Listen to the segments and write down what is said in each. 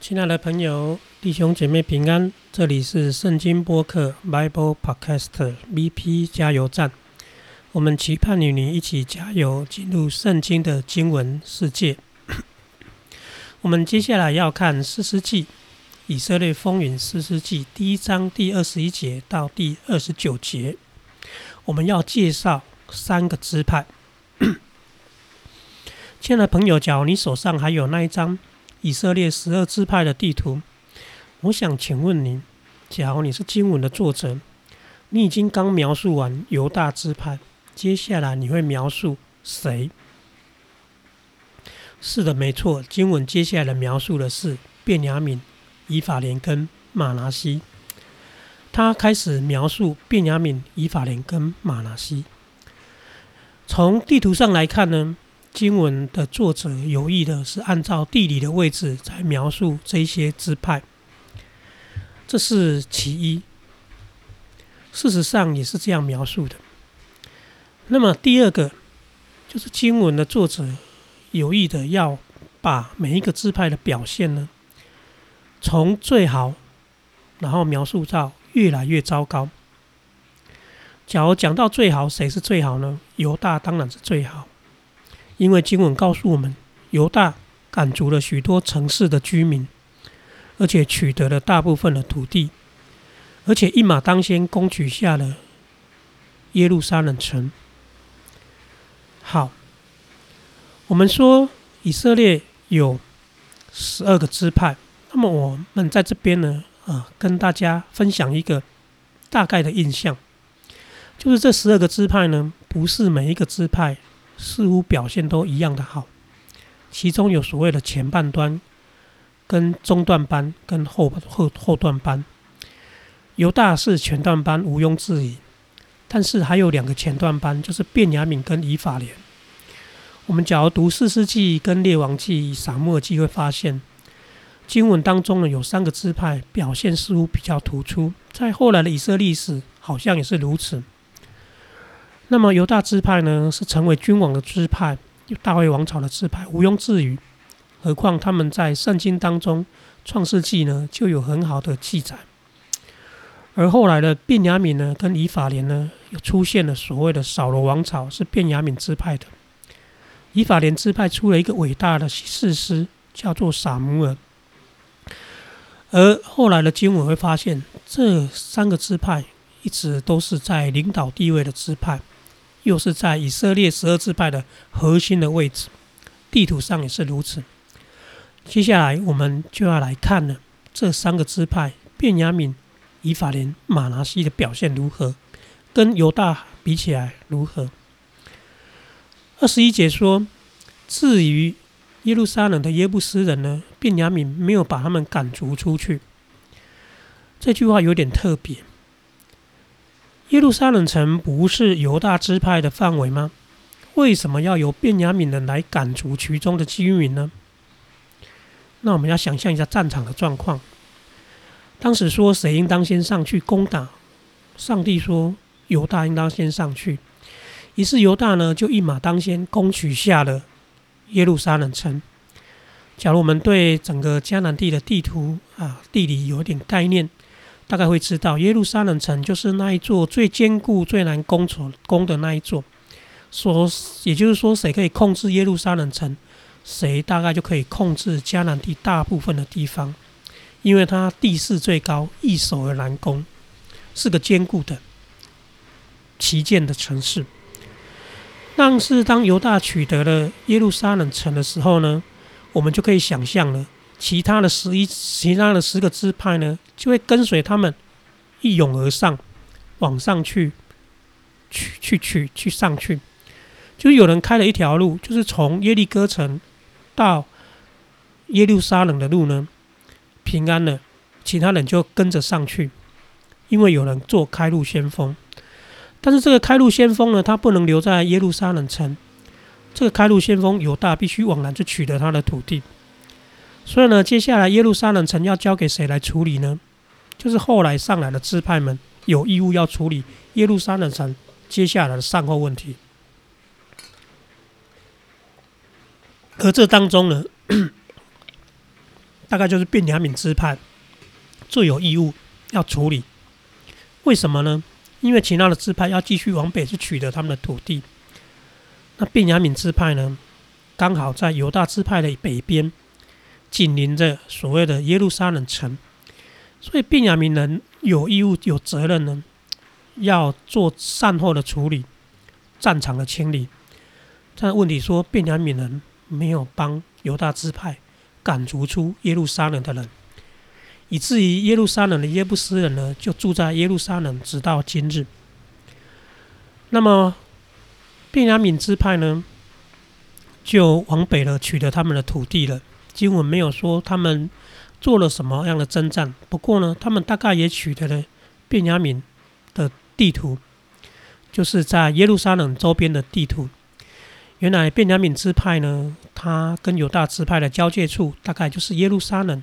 亲爱的朋友、弟兄姐妹平安，这里是圣经播客 Bible Podcast BP 加油站。我们期盼与你一起加油，进入圣经的经文世界。我们接下来要看四世纪以色列风云四世纪第一章第二十一节到第二十九节。我们要介绍三个支派。亲爱的朋友，假如你手上还有那一张。以色列十二支派的地图，我想请问您：假如你是经文的作者，你已经刚描述完犹大支派，接下来你会描述谁？是的，没错，经文接下来的描述的是便雅敏、以法莲跟马拿西。他开始描述便雅敏、以法莲跟马拿西。从地图上来看呢？经文的作者有意的是按照地理的位置在描述这些支派，这是其一。事实上也是这样描述的。那么第二个就是经文的作者有意的要把每一个支派的表现呢，从最好，然后描述到越来越糟糕。假如讲到最好，谁是最好呢？犹大当然是最好。因为经文告诉我们，犹大赶逐了许多城市的居民，而且取得了大部分的土地，而且一马当先攻取下了耶路撒冷城。好，我们说以色列有十二个支派，那么我们在这边呢，啊，跟大家分享一个大概的印象，就是这十二个支派呢，不是每一个支派。似乎表现都一样的好，其中有所谓的前半段、跟中段班、跟后后后段班。犹大是前段班，毋庸置疑。但是还有两个前段班，就是便雅敏跟以法莲。我们假如读四世纪跟列王记、撒母耳记，会发现经文当中呢有三个支派表现似乎比较突出，在后来的以色列史好像也是如此。那么犹大支派呢，是成为君王的支派，有大卫王朝的支派，毋庸置疑。何况他们在圣经当中，创世纪呢就有很好的记载。而后来的便雅敏呢，跟以法莲呢，又出现了所谓的扫罗王朝，是便雅敏支派的。以法莲支派出了一个伟大的士师，叫做撒母耳。而后来的经文会发现，这三个支派一直都是在领导地位的支派。又是在以色列十二支派的核心的位置，地图上也是如此。接下来我们就要来看了这三个支派：便雅敏、以法莲、马拿西的表现如何，跟犹大比起来如何？二十一节说：“至于耶路撒冷的耶布斯人呢，便雅敏没有把他们赶逐出去。”这句话有点特别。耶路撒冷城不是犹大支派的范围吗？为什么要由便雅悯人来赶逐其中的居民呢？那我们要想象一下战场的状况。当时说谁应当先上去攻打？上帝说犹大应当先上去。于是犹大呢就一马当先攻取下了耶路撒冷城。假如我们对整个迦南地的地图啊地理有点概念。大概会知道，耶路撒冷城就是那一座最坚固、最难攻守攻的那一座。所，也就是说，谁可以控制耶路撒冷城，谁大概就可以控制迦南地大部分的地方，因为它地势最高，易守而难攻，是个坚固的、旗舰的城市。但是，当犹大取得了耶路撒冷城的时候呢，我们就可以想象了。其他的十一、其他的十个支派呢，就会跟随他们一涌而上，往上去，去去去去上去。就有人开了一条路，就是从耶利哥城到耶路撒冷的路呢，平安了，其他人就跟着上去，因为有人做开路先锋。但是这个开路先锋呢，他不能留在耶路撒冷城，这个开路先锋犹大必须往南去取得他的土地。所以呢，接下来耶路撒冷城要交给谁来处理呢？就是后来上来的支派们有义务要处理耶路撒冷城接下来的善后问题。而这当中呢，大概就是便雅悯支派最有义务要处理。为什么呢？因为其他的支派要继续往北去取得他们的土地。那便雅悯支派呢，刚好在犹大支派的北边，紧邻着所谓的耶路撒冷城，所以便雅悯人有义务、有责任呢，要做善后的处理、战场的清理。但问题说，便雅悯人没有帮犹大支派赶逐出耶路撒冷的人，以至于耶路撒冷的耶布斯人呢，就住在耶路撒冷，直到今日。那么，便雅悯支派呢，就往北了，取得他们的土地了。经文没有说他们做了什么样的征战，不过呢，他们大概也取得了便雅悯的地图，就是在耶路撒冷周边的地图。原来便雅悯支派呢，它跟犹大支派的交界处，大概就是耶路撒冷。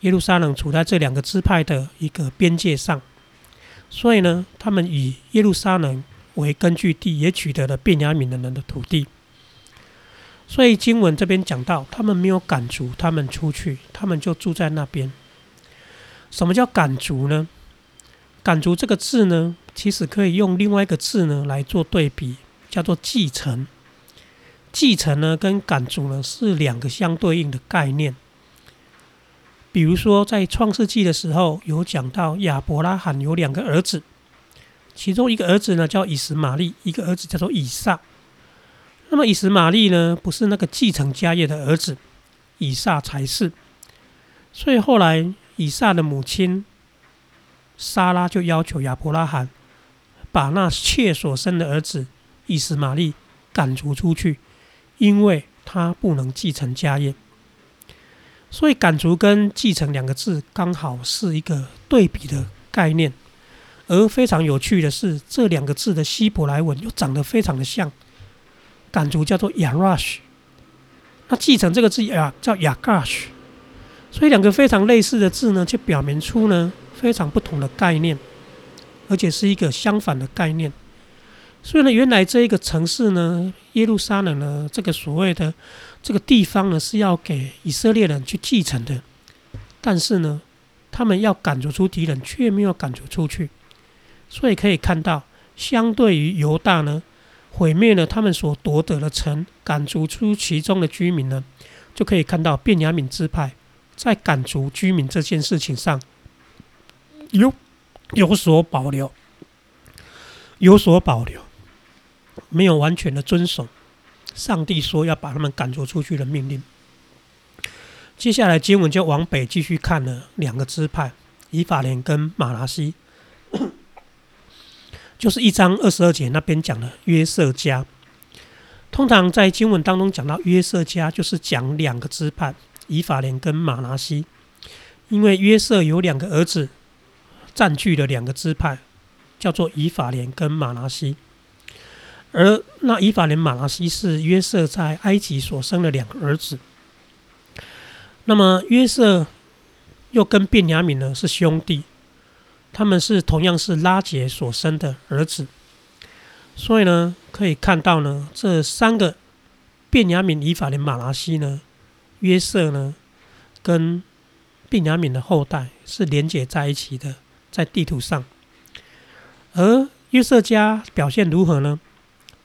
耶路撒冷处在这两个支派的一个边界上，所以呢，他们以耶路撒冷。为根据地，也取得了便雅悯的人的土地。所以经文这边讲到，他们没有赶逐他们出去，他们就住在那边。什么叫赶逐呢？赶逐这个字呢，其实可以用另外一个字呢来做对比，叫做继承。继承呢跟赶逐呢是两个相对应的概念。比如说在创世纪的时候，有讲到亚伯拉罕有两个儿子。其中一个儿子呢叫以实玛利，一个儿子叫做以撒。那么以实玛利呢不是那个继承家业的儿子，以撒才是。所以后来以撒的母亲莎拉就要求亚伯拉罕把那妾所生的儿子以实玛利赶逐出去，因为他不能继承家业。所以赶逐跟继承两个字刚好是一个对比的概念。而非常有趣的是，这两个字的希伯来文又长得非常的像，赶逐叫做 yarash，那继承这个字呀叫 yagash，所以两个非常类似的字呢，就表明出呢非常不同的概念，而且是一个相反的概念。所以呢，原来这一个城市呢，耶路撒冷呢，这个所谓的这个地方呢，是要给以色列人去继承的，但是呢，他们要赶逐出敌人，却没有赶逐出去。所以可以看到，相对于犹大呢，毁灭了他们所夺得的城，赶逐出其中的居民呢，就可以看到便雅悯支派在赶逐居民这件事情上有有所保留，有所保留，没有完全的遵守上帝说要把他们赶逐出去的命令。接下来经文就往北继续看了两个支派，以法莲跟马拉西。就是一章二十二节那边讲的约瑟家，通常在经文当中讲到约瑟家，就是讲两个支派以法莲跟马拿西，因为约瑟有两个儿子占据了两个支派，叫做以法莲跟马拿西，而那以法莲、马拿西是约瑟在埃及所生的两个儿子。那么约瑟又跟便雅悯呢是兄弟。他们是同样是拉杰所生的儿子，所以呢，可以看到呢，这三个便雅悯、以法莲、马拉西呢，约瑟呢，跟便雅悯的后代是连接在一起的，在地图上。而约瑟家表现如何呢？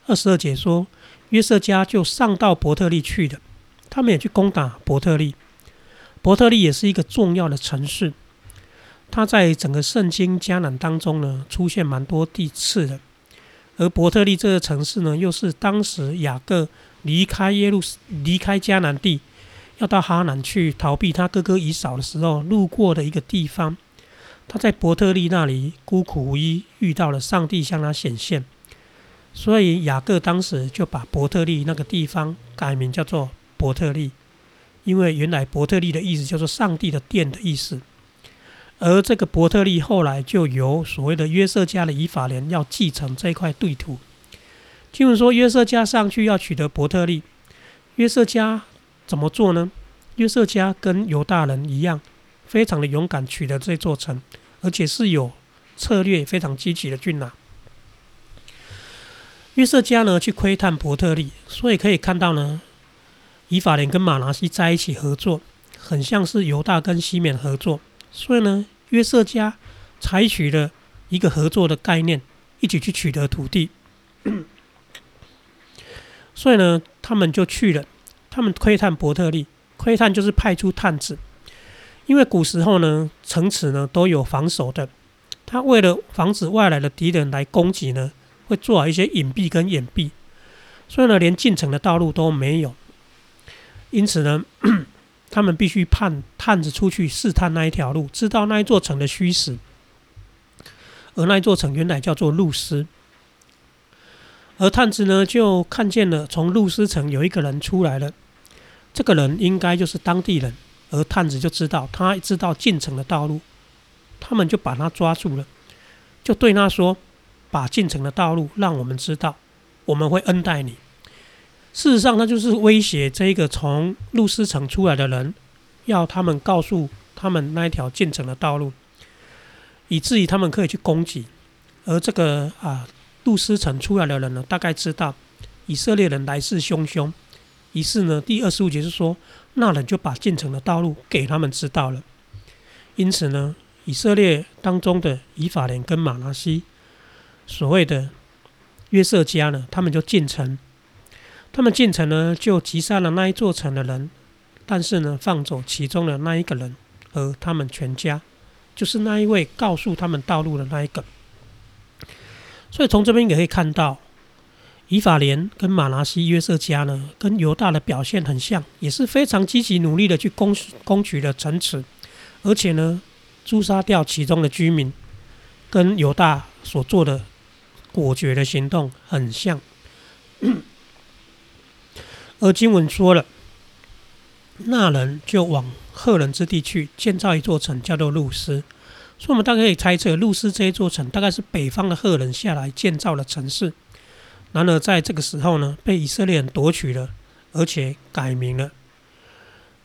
二十二节说，约瑟家就上到伯特利去的，他们也去攻打伯特利。伯特利也是一个重要的城市。他在整个圣经迦南当中呢，出现蛮多地次的。而伯特利这个城市呢，又是当时雅各离开耶路、离开迦南地，要到哈南去逃避他哥哥以扫的时候路过的一个地方。他在伯特利那里孤苦无依，遇到了上帝向他显现，所以雅各当时就把伯特利那个地方改名叫做伯特利，因为原来伯特利的意思叫做上帝的殿的意思。而这个伯特利后来就由所谓的约瑟家的以法莲要继承这块地图。听闻说约瑟家上去要取得伯特利，约瑟家怎么做呢？约瑟家跟犹大人一样，非常的勇敢取得这座城，而且是有策略非常积极的去拿。约瑟家呢去窥探伯特利，所以可以看到呢，以法莲跟马拿西在一起合作。很像是犹大跟西缅合作，所以呢，约瑟家采取了一个合作的概念，一起去取得土地。所以呢，他们就去了，他们窥探伯特利，窥探就是派出探子，因为古时候呢，城池呢都有防守的，他为了防止外来的敌人来攻击呢，会做好一些隐蔽跟掩蔽，所以呢，连进城的道路都没有，因此呢。他们必须派探子出去试探那一条路，知道那一座城的虚实。而那一座城原来叫做路斯，而探子呢就看见了从路斯城有一个人出来了，这个人应该就是当地人，而探子就知道他知道进城的道路，他们就把他抓住了，就对他说：“把进城的道路让我们知道，我们会恩待你。”事实上，他就是威胁这个从路斯城出来的人，要他们告诉他们那一条进城的道路，以至于他们可以去攻击。而这个啊，路斯城出来的人呢，大概知道以色列人来势汹汹，于是呢，第二十五节是说，那人就把进城的道路给他们知道了。因此呢，以色列当中的以法莲跟马拉西，所谓的约瑟家呢，他们就进城。他们进城呢，就击杀了那一座城的人，但是呢，放走其中的那一个人和他们全家，就是那一位告诉他们道路的那一个。所以从这边也可以看到，以法莲跟马拿西约瑟家呢，跟犹大的表现很像，也是非常积极努力的去攻攻取了城池，而且呢，诛杀掉其中的居民，跟犹大所做的果决的行动很像。而经文说了，那人就往赫人之地去建造一座城，叫做路斯。所以，我们大概可以猜测，路斯这一座城大概是北方的赫人下来建造的城市。然而，在这个时候呢，被以色列人夺取了，而且改名了，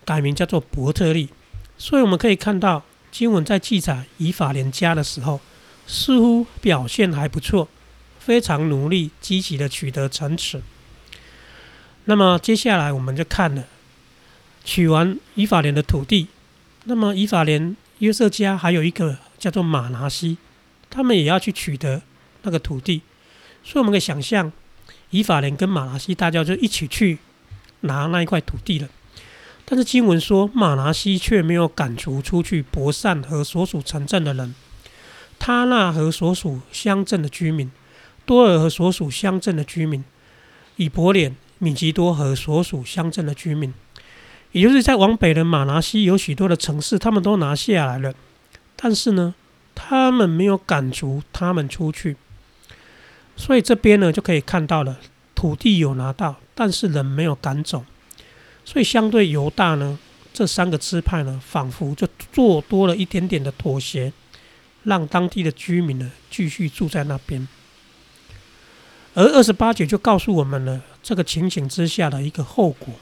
改名叫做伯特利。所以，我们可以看到经文在记载以法莲家的时候，似乎表现还不错，非常努力、积极的取得城池。那么接下来我们就看了取完以法莲的土地，那么以法莲约瑟家还有一个叫做马拿西，他们也要去取得那个土地，所以我们可以想象以法莲跟马拿西大家就一起去拿那一块土地了。但是经文说马拿西却没有赶逐出去博善和所属城镇的人，他那和所属乡镇的居民，多尔和所属乡镇的居民，以伯脸。米吉多和所属乡镇的居民，也就是在往北的马拿西有许多的城市，他们都拿下来了。但是呢，他们没有赶逐他们出去，所以这边呢就可以看到了土地有拿到，但是人没有赶走。所以相对犹大呢，这三个支派呢，仿佛就做多了一点点的妥协，让当地的居民呢继续住在那边。而二十八节就告诉我们了这个情景之下的一个后果。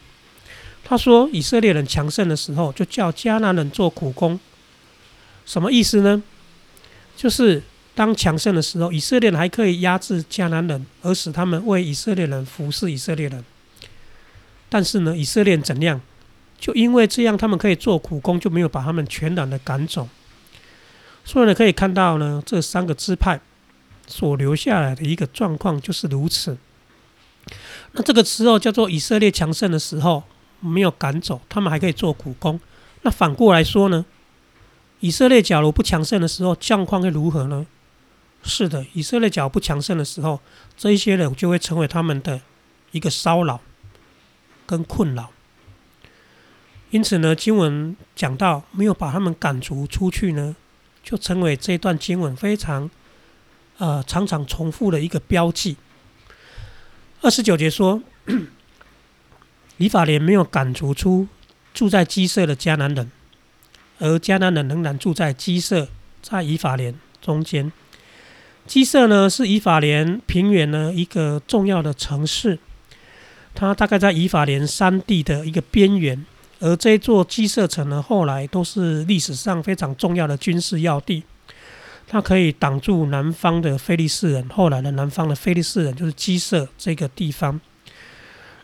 他说，以色列人强盛的时候，就叫迦南人做苦工。什么意思呢？就是当强盛的时候，以色列人还可以压制迦南人，而使他们为以色列人服侍以色列人。但是呢，以色列人怎样？就因为这样，他们可以做苦工，就没有把他们全然的赶走。所以呢，可以看到呢，这三个支派。所留下来的一个状况就是如此。那这个时候叫做以色列强盛的时候，没有赶走，他们还可以做苦工。那反过来说呢？以色列假如不强盛的时候，状况会如何呢？是的，以色列假如不强盛的时候，这一些人就会成为他们的一个骚扰跟困扰。因此呢，经文讲到没有把他们赶逐出去呢，就成为这段经文非常。呃，常常重复的一个标记。二十九节说，以法莲没有赶逐出住在基色的迦南人，而迦南人仍然住在基色，在以法莲中间。基色呢，是以法莲平原呢一个重要的城市，它大概在以法莲山地的一个边缘。而这座基色城呢，后来都是历史上非常重要的军事要地。它可以挡住南方的菲利士人，后来的南方的菲利士人就是基色这个地方，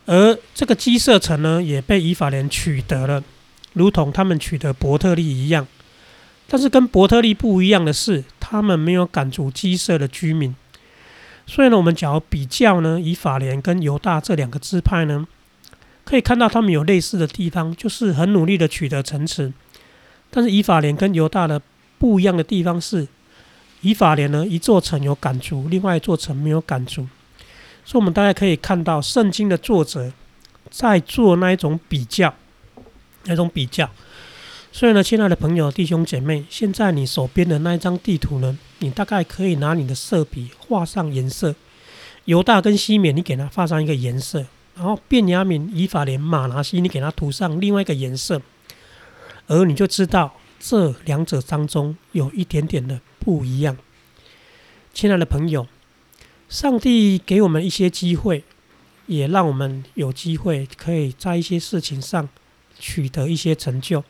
而这个基色城呢，也被以法莲取得了，如同他们取得伯特利一样。但是跟伯特利不一样的是，他们没有赶逐基色的居民。所以呢，我们只要比较呢，以法莲跟犹大这两个支派呢，可以看到他们有类似的地方，就是很努力的取得城池。但是以法莲跟犹大的不一样的地方是，以法莲呢一座城有赶逐，另外一座城没有赶逐。所以，我们大家可以看到，圣经的作者在做那一种比较，那种比较。所以呢，亲爱的朋友、弟兄姐妹，现在你手边的那一张地图呢，你大概可以拿你的色笔画上颜色。犹大跟西缅，你给它画上一个颜色；然后便雅悯、以法莲、马拿西，你给它涂上另外一个颜色。而你就知道这两者当中有一点点的不一样。亲爱的朋友，上帝给我们一些机会，也让我们有机会可以在一些事情上取得一些成就。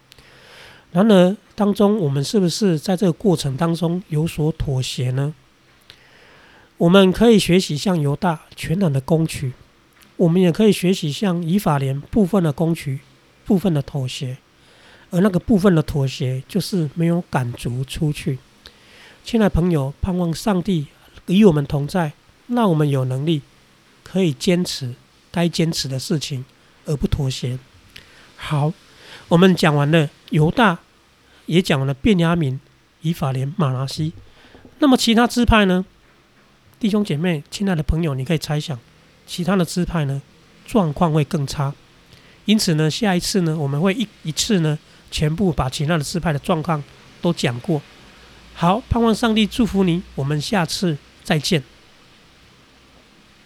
然而，当中我们是不是在这个过程当中有所妥协呢？我们可以学习像犹大全然的攻取，我们也可以学习像以法莲部分的攻取、部分的妥协，而那个部分的妥协就是没有赶逐出去。亲爱的朋友，盼望上帝与我们同在，让我们有能力可以坚持该坚持的事情，而不妥协。好，我们讲完了犹大。也讲完了便雅悯、以法莲、马拉西。那么其他支派呢？弟兄姐妹、亲爱的朋友，你可以猜想，其他的支派呢，状况会更差。因此呢，下一次呢，我们会一一次呢，全部把其他的支派的状况都讲过。好，盼望上帝祝福你，我们下次再见。